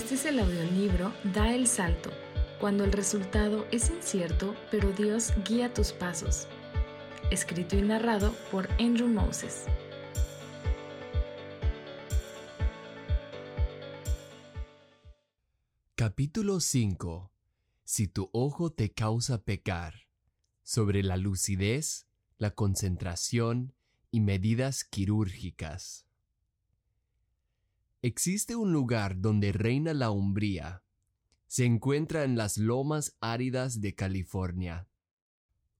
Este es el audiolibro Da el Salto, cuando el resultado es incierto, pero Dios guía tus pasos. Escrito y narrado por Andrew Moses. Capítulo 5. Si tu ojo te causa pecar. Sobre la lucidez, la concentración y medidas quirúrgicas. Existe un lugar donde reina la umbría. Se encuentra en las lomas áridas de California.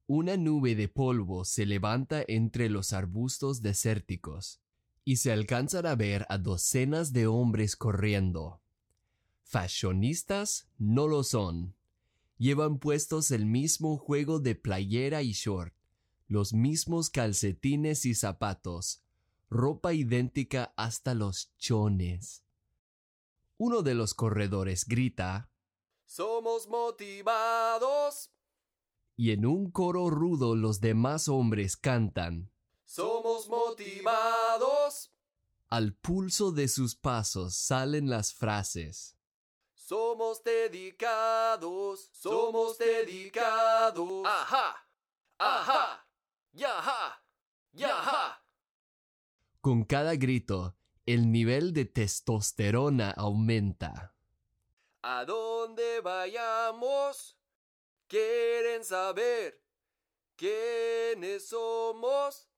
Una nube de polvo se levanta entre los arbustos desérticos, y se alcanzan a ver a docenas de hombres corriendo. Fashionistas no lo son. Llevan puestos el mismo juego de playera y short, los mismos calcetines y zapatos, ropa idéntica hasta los chones. Uno de los corredores grita, Somos motivados. Y en un coro rudo los demás hombres cantan, Somos motivados. Al pulso de sus pasos salen las frases, Somos dedicados, somos dedicados. Ajá, ajá, yaja, yaja. Con cada grito, el nivel de testosterona aumenta. ¿A dónde vayamos? Quieren saber quiénes somos.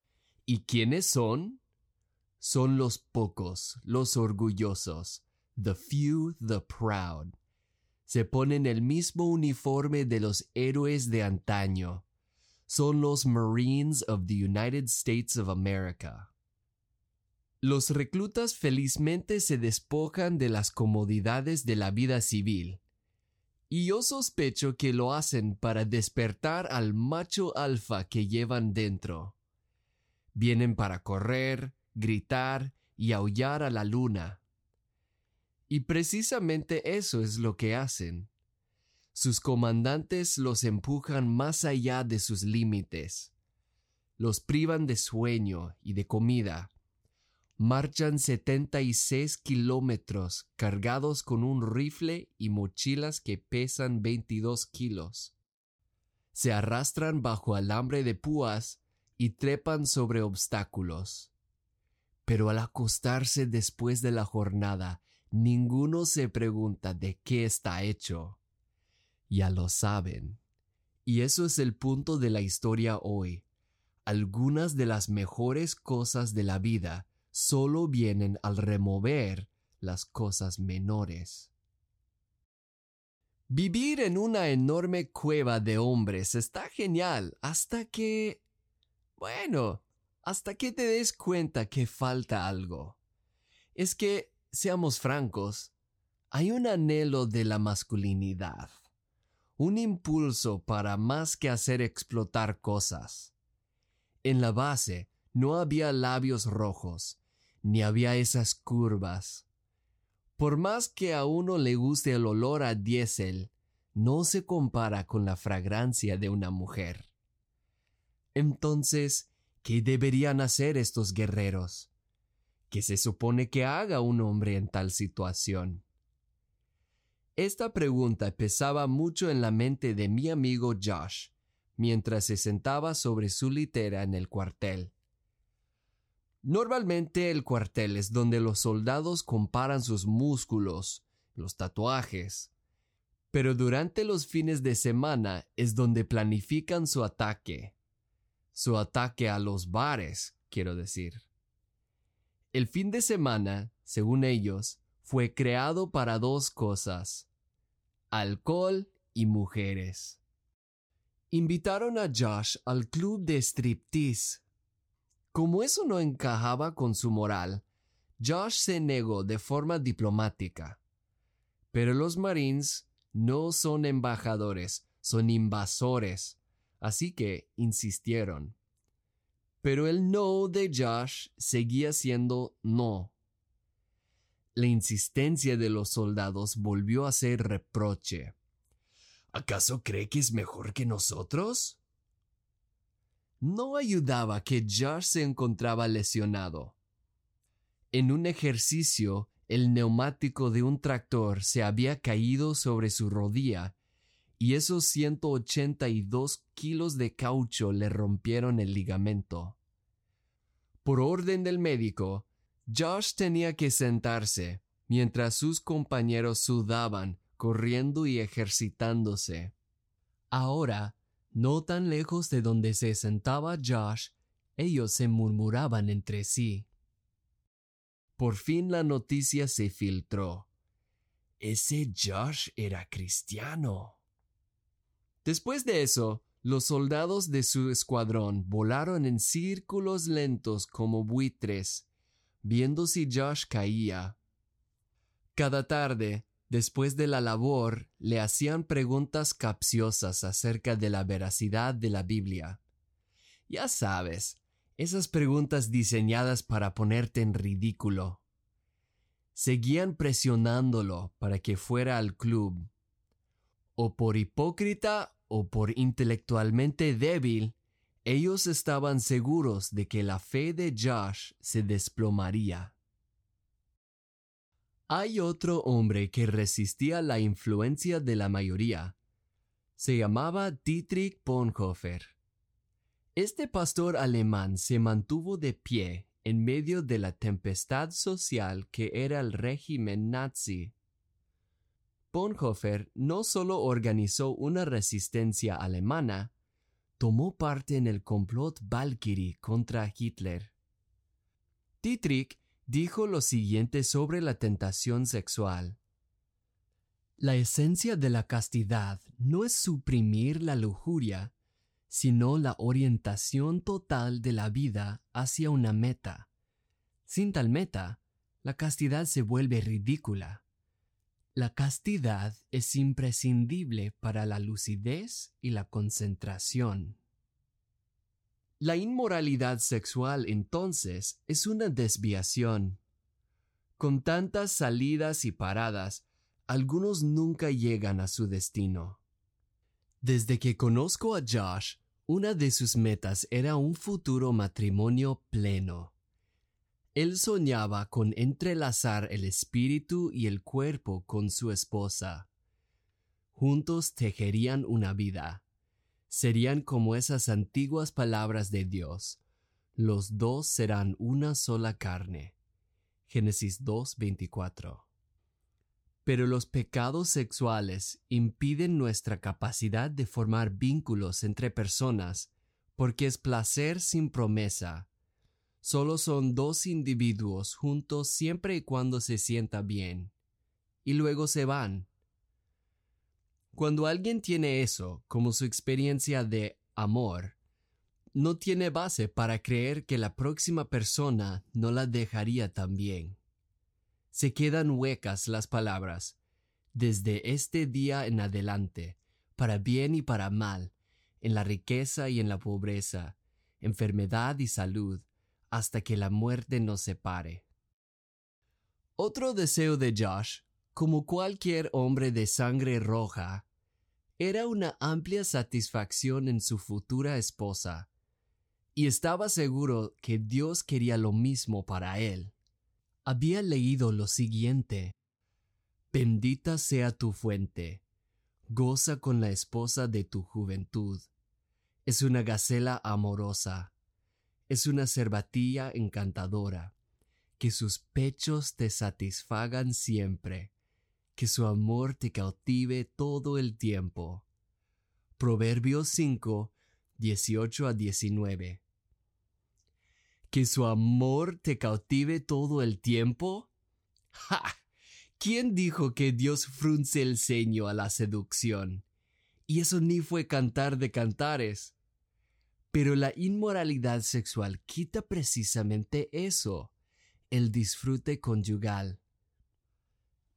¿Y quiénes son? Son los pocos, los orgullosos, the few, the proud. Se ponen el mismo uniforme de los héroes de antaño. Son los Marines of the United States of America. Los reclutas felizmente se despojan de las comodidades de la vida civil, y yo sospecho que lo hacen para despertar al macho alfa que llevan dentro. Vienen para correr, gritar y aullar a la luna. Y precisamente eso es lo que hacen. Sus comandantes los empujan más allá de sus límites. Los privan de sueño y de comida marchan 76 kilómetros cargados con un rifle y mochilas que pesan 22 kilos. Se arrastran bajo alambre de púas y trepan sobre obstáculos. Pero al acostarse después de la jornada, ninguno se pregunta de qué está hecho. Ya lo saben. Y eso es el punto de la historia hoy. Algunas de las mejores cosas de la vida solo vienen al remover las cosas menores. Vivir en una enorme cueva de hombres está genial hasta que... Bueno, hasta que te des cuenta que falta algo. Es que, seamos francos, hay un anhelo de la masculinidad, un impulso para más que hacer explotar cosas. En la base no había labios rojos, ni había esas curvas. Por más que a uno le guste el olor a diésel, no se compara con la fragancia de una mujer. Entonces, ¿qué deberían hacer estos guerreros? ¿Qué se supone que haga un hombre en tal situación? Esta pregunta pesaba mucho en la mente de mi amigo Josh, mientras se sentaba sobre su litera en el cuartel. Normalmente el cuartel es donde los soldados comparan sus músculos, los tatuajes, pero durante los fines de semana es donde planifican su ataque. Su ataque a los bares, quiero decir. El fin de semana, según ellos, fue creado para dos cosas, alcohol y mujeres. Invitaron a Josh al club de striptease como eso no encajaba con su moral, Josh se negó de forma diplomática. Pero los Marines no son embajadores, son invasores, así que insistieron. Pero el no de Josh seguía siendo no. La insistencia de los soldados volvió a ser reproche. ¿Acaso cree que es mejor que nosotros? No ayudaba que Josh se encontraba lesionado. En un ejercicio el neumático de un tractor se había caído sobre su rodilla y esos 182 kilos de caucho le rompieron el ligamento. Por orden del médico, Josh tenía que sentarse mientras sus compañeros sudaban, corriendo y ejercitándose. Ahora, no tan lejos de donde se sentaba Josh, ellos se murmuraban entre sí. Por fin la noticia se filtró. Ese Josh era cristiano. Después de eso, los soldados de su escuadrón volaron en círculos lentos como buitres, viendo si Josh caía. Cada tarde, después de la labor, le hacían preguntas capciosas acerca de la veracidad de la Biblia. Ya sabes, esas preguntas diseñadas para ponerte en ridículo. Seguían presionándolo para que fuera al club o por hipócrita o por intelectualmente débil, ellos estaban seguros de que la fe de Josh se desplomaría. Hay otro hombre que resistía la influencia de la mayoría. Se llamaba Dietrich Bonhoeffer. Este pastor alemán se mantuvo de pie en medio de la tempestad social que era el régimen nazi Bonhoeffer no solo organizó una resistencia alemana, tomó parte en el complot Valkyrie contra Hitler. Dietrich dijo lo siguiente sobre la tentación sexual. La esencia de la castidad no es suprimir la lujuria, sino la orientación total de la vida hacia una meta. Sin tal meta, la castidad se vuelve ridícula. La castidad es imprescindible para la lucidez y la concentración. La inmoralidad sexual entonces es una desviación. Con tantas salidas y paradas, algunos nunca llegan a su destino. Desde que conozco a Josh, una de sus metas era un futuro matrimonio pleno. Él soñaba con entrelazar el espíritu y el cuerpo con su esposa. Juntos tejerían una vida. Serían como esas antiguas palabras de Dios. Los dos serán una sola carne. Génesis 2.24. Pero los pecados sexuales impiden nuestra capacidad de formar vínculos entre personas porque es placer sin promesa Solo son dos individuos juntos siempre y cuando se sienta bien, y luego se van. Cuando alguien tiene eso como su experiencia de amor, no tiene base para creer que la próxima persona no la dejaría también. Se quedan huecas las palabras, desde este día en adelante, para bien y para mal, en la riqueza y en la pobreza, enfermedad y salud, hasta que la muerte nos separe. Otro deseo de Josh, como cualquier hombre de sangre roja, era una amplia satisfacción en su futura esposa, y estaba seguro que Dios quería lo mismo para él. Había leído lo siguiente, Bendita sea tu fuente, goza con la esposa de tu juventud. Es una gacela amorosa, es una cervatilla encantadora, que sus pechos te satisfagan siempre, que su amor te cautive todo el tiempo. Proverbios 5, 18 a 19. ¿Que su amor te cautive todo el tiempo? ¡Ja! ¿Quién dijo que Dios frunce el ceño a la seducción? Y eso ni fue cantar de cantares. Pero la inmoralidad sexual quita precisamente eso, el disfrute conyugal.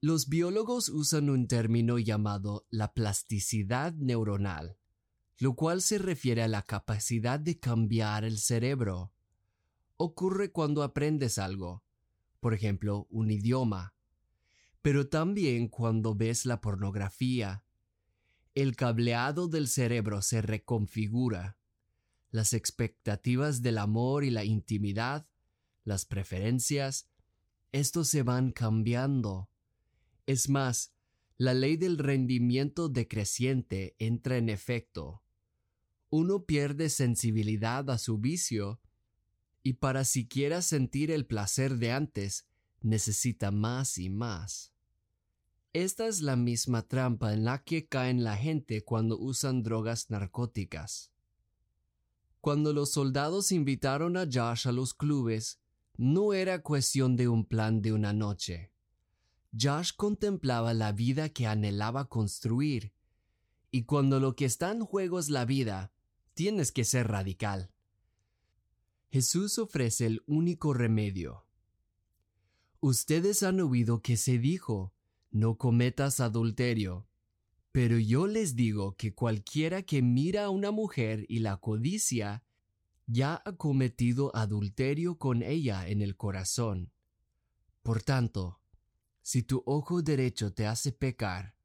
Los biólogos usan un término llamado la plasticidad neuronal, lo cual se refiere a la capacidad de cambiar el cerebro. Ocurre cuando aprendes algo, por ejemplo, un idioma, pero también cuando ves la pornografía. El cableado del cerebro se reconfigura las expectativas del amor y la intimidad, las preferencias, estos se van cambiando. Es más, la ley del rendimiento decreciente entra en efecto. Uno pierde sensibilidad a su vicio y para siquiera sentir el placer de antes necesita más y más. Esta es la misma trampa en la que caen la gente cuando usan drogas narcóticas. Cuando los soldados invitaron a Josh a los clubes, no era cuestión de un plan de una noche. Josh contemplaba la vida que anhelaba construir, y cuando lo que está en juego es la vida, tienes que ser radical. Jesús ofrece el único remedio. Ustedes han oído que se dijo, no cometas adulterio. Pero yo les digo que cualquiera que mira a una mujer y la codicia, ya ha cometido adulterio con ella en el corazón. Por tanto, si tu ojo derecho te hace pecar,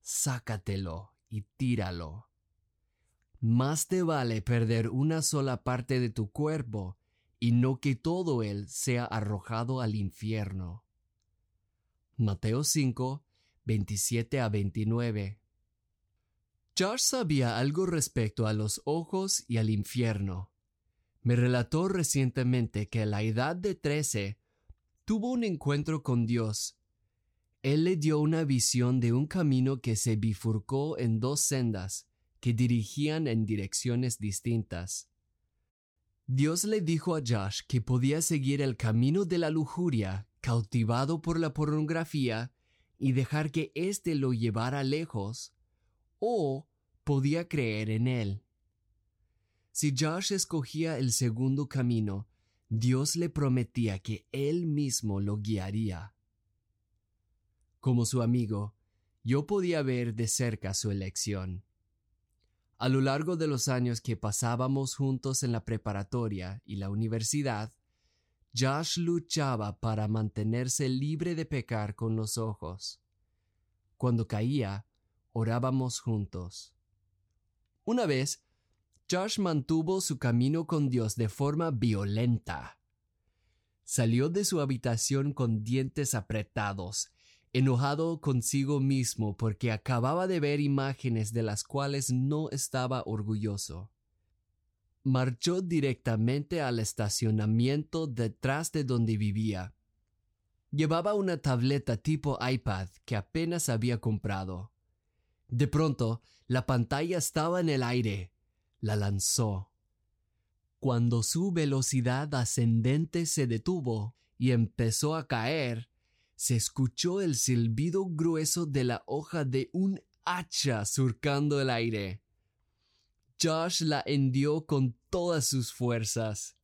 sácatelo y tíralo. Más te vale perder una sola parte de tu cuerpo y no que todo él sea arrojado al infierno. Mateo 5, 27 a 29. Josh sabía algo respecto a los ojos y al infierno. Me relató recientemente que a la edad de 13 tuvo un encuentro con Dios. Él le dio una visión de un camino que se bifurcó en dos sendas que dirigían en direcciones distintas. Dios le dijo a Josh que podía seguir el camino de la lujuria cautivado por la pornografía y dejar que éste lo llevara lejos, o podía creer en él. Si Josh escogía el segundo camino, Dios le prometía que él mismo lo guiaría. Como su amigo, yo podía ver de cerca su elección. A lo largo de los años que pasábamos juntos en la preparatoria y la universidad, Josh luchaba para mantenerse libre de pecar con los ojos. Cuando caía, orábamos juntos. Una vez, Josh mantuvo su camino con Dios de forma violenta. Salió de su habitación con dientes apretados, enojado consigo mismo porque acababa de ver imágenes de las cuales no estaba orgulloso marchó directamente al estacionamiento detrás de donde vivía. Llevaba una tableta tipo iPad que apenas había comprado. De pronto, la pantalla estaba en el aire. La lanzó. Cuando su velocidad ascendente se detuvo y empezó a caer, se escuchó el silbido grueso de la hoja de un hacha surcando el aire. Josh la hendió con todas sus fuerzas.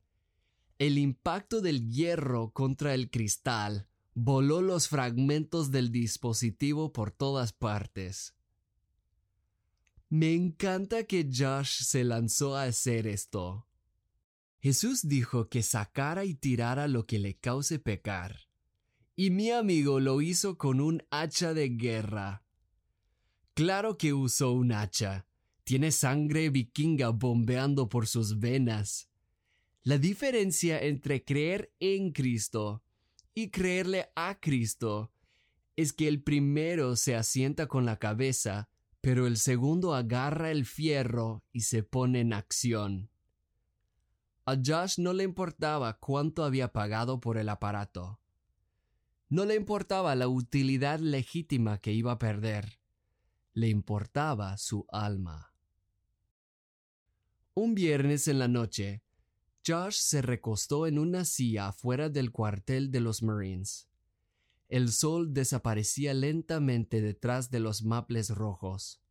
El impacto del hierro contra el cristal voló los fragmentos del dispositivo por todas partes. Me encanta que Josh se lanzó a hacer esto. Jesús dijo que sacara y tirara lo que le cause pecar. Y mi amigo lo hizo con un hacha de guerra. Claro que usó un hacha, tiene sangre vikinga bombeando por sus venas. La diferencia entre creer en Cristo y creerle a Cristo es que el primero se asienta con la cabeza, pero el segundo agarra el fierro y se pone en acción. A Josh no le importaba cuánto había pagado por el aparato. No le importaba la utilidad legítima que iba a perder. Le importaba su alma. Un viernes en la noche, Josh se recostó en una silla afuera del cuartel de los Marines. El sol desaparecía lentamente detrás de los maples rojos.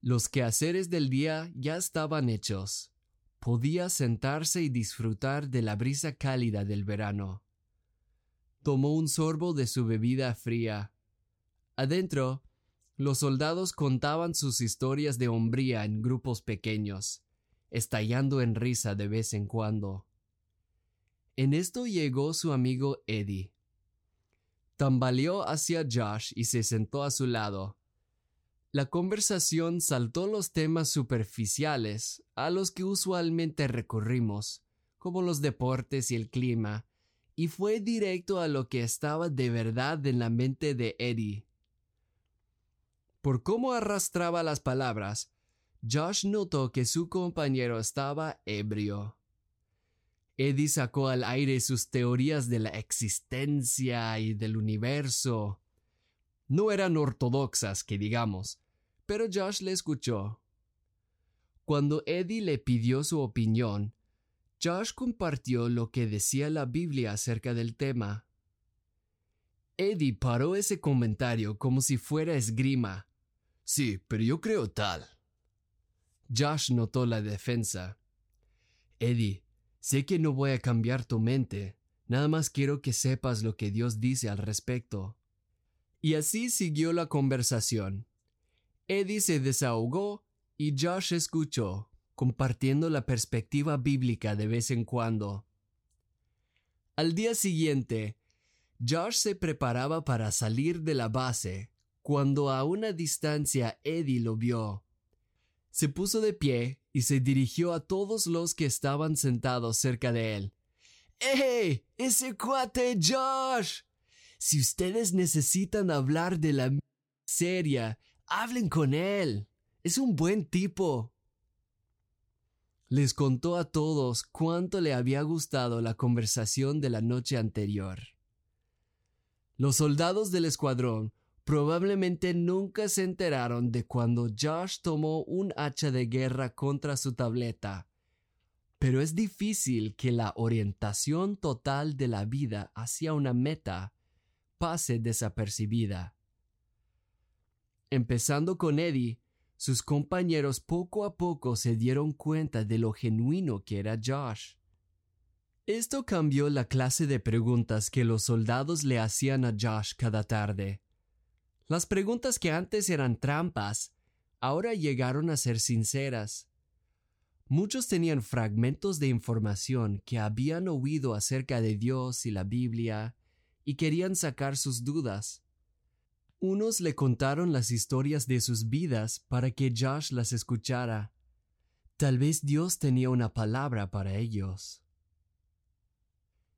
Los quehaceres del día ya estaban hechos. Podía sentarse y disfrutar de la brisa cálida del verano. Tomó un sorbo de su bebida fría. Adentro, los soldados contaban sus historias de hombría en grupos pequeños estallando en risa de vez en cuando. En esto llegó su amigo Eddie. Tambaleó hacia Josh y se sentó a su lado. La conversación saltó los temas superficiales a los que usualmente recurrimos, como los deportes y el clima, y fue directo a lo que estaba de verdad en la mente de Eddie. Por cómo arrastraba las palabras, Josh notó que su compañero estaba ebrio. Eddie sacó al aire sus teorías de la existencia y del universo. No eran ortodoxas, que digamos, pero Josh le escuchó. Cuando Eddie le pidió su opinión, Josh compartió lo que decía la Biblia acerca del tema. Eddie paró ese comentario como si fuera esgrima. Sí, pero yo creo tal. Josh notó la defensa. Eddie, sé que no voy a cambiar tu mente, nada más quiero que sepas lo que Dios dice al respecto. Y así siguió la conversación. Eddie se desahogó y Josh escuchó, compartiendo la perspectiva bíblica de vez en cuando. Al día siguiente, Josh se preparaba para salir de la base, cuando a una distancia Eddie lo vio. Se puso de pie y se dirigió a todos los que estaban sentados cerca de él. ¡Eh! ¡Ese cuate Josh! Si ustedes necesitan hablar de la seria, hablen con él. Es un buen tipo. Les contó a todos cuánto le había gustado la conversación de la noche anterior. Los soldados del escuadrón probablemente nunca se enteraron de cuando Josh tomó un hacha de guerra contra su tableta, pero es difícil que la orientación total de la vida hacia una meta pase desapercibida. Empezando con Eddie, sus compañeros poco a poco se dieron cuenta de lo genuino que era Josh. Esto cambió la clase de preguntas que los soldados le hacían a Josh cada tarde. Las preguntas que antes eran trampas, ahora llegaron a ser sinceras. Muchos tenían fragmentos de información que habían oído acerca de Dios y la Biblia y querían sacar sus dudas. Unos le contaron las historias de sus vidas para que Josh las escuchara. Tal vez Dios tenía una palabra para ellos.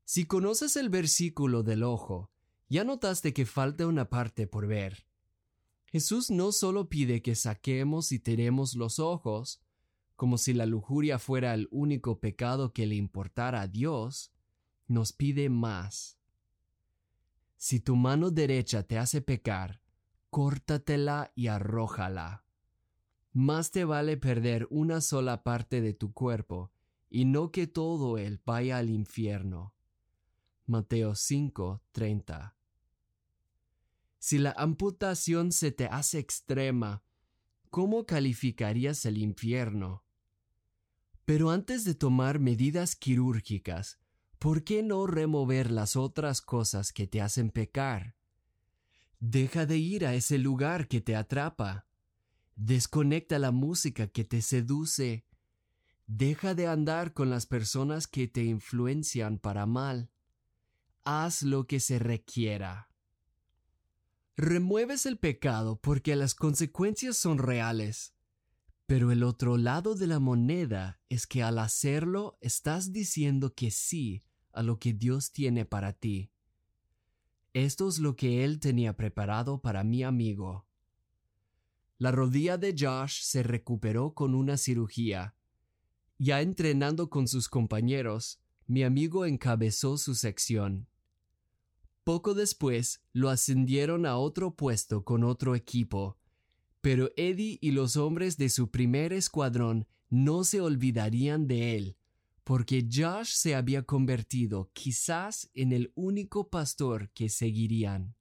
Si conoces el versículo del ojo, ya notaste que falta una parte por ver. Jesús no solo pide que saquemos y tenemos los ojos, como si la lujuria fuera el único pecado que le importara a Dios, nos pide más. Si tu mano derecha te hace pecar, córtatela y arrójala. Más te vale perder una sola parte de tu cuerpo y no que todo él vaya al infierno. Mateo 5:30 Si la amputación se te hace extrema, ¿cómo calificarías el infierno? Pero antes de tomar medidas quirúrgicas, ¿por qué no remover las otras cosas que te hacen pecar? Deja de ir a ese lugar que te atrapa. Desconecta la música que te seduce. Deja de andar con las personas que te influencian para mal. Haz lo que se requiera. Remueves el pecado porque las consecuencias son reales. Pero el otro lado de la moneda es que al hacerlo estás diciendo que sí a lo que Dios tiene para ti. Esto es lo que Él tenía preparado para mi amigo. La rodilla de Josh se recuperó con una cirugía. Ya entrenando con sus compañeros, mi amigo encabezó su sección. Poco después lo ascendieron a otro puesto con otro equipo, pero Eddie y los hombres de su primer escuadrón no se olvidarían de él porque Josh se había convertido quizás en el único pastor que seguirían.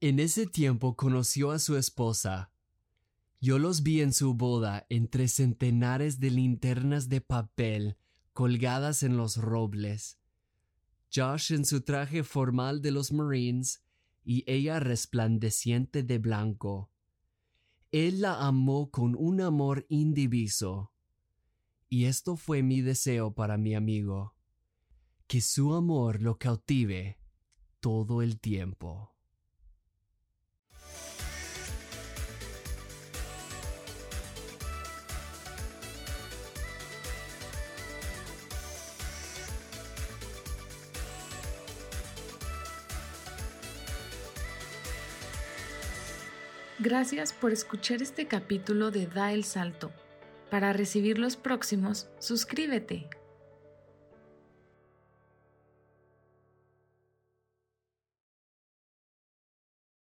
En ese tiempo conoció a su esposa. Yo los vi en su boda entre centenares de linternas de papel colgadas en los robles. Josh en su traje formal de los Marines y ella resplandeciente de blanco. Él la amó con un amor indiviso y esto fue mi deseo para mi amigo, que su amor lo cautive todo el tiempo. Gracias por escuchar este capítulo de Da el Salto. Para recibir los próximos, suscríbete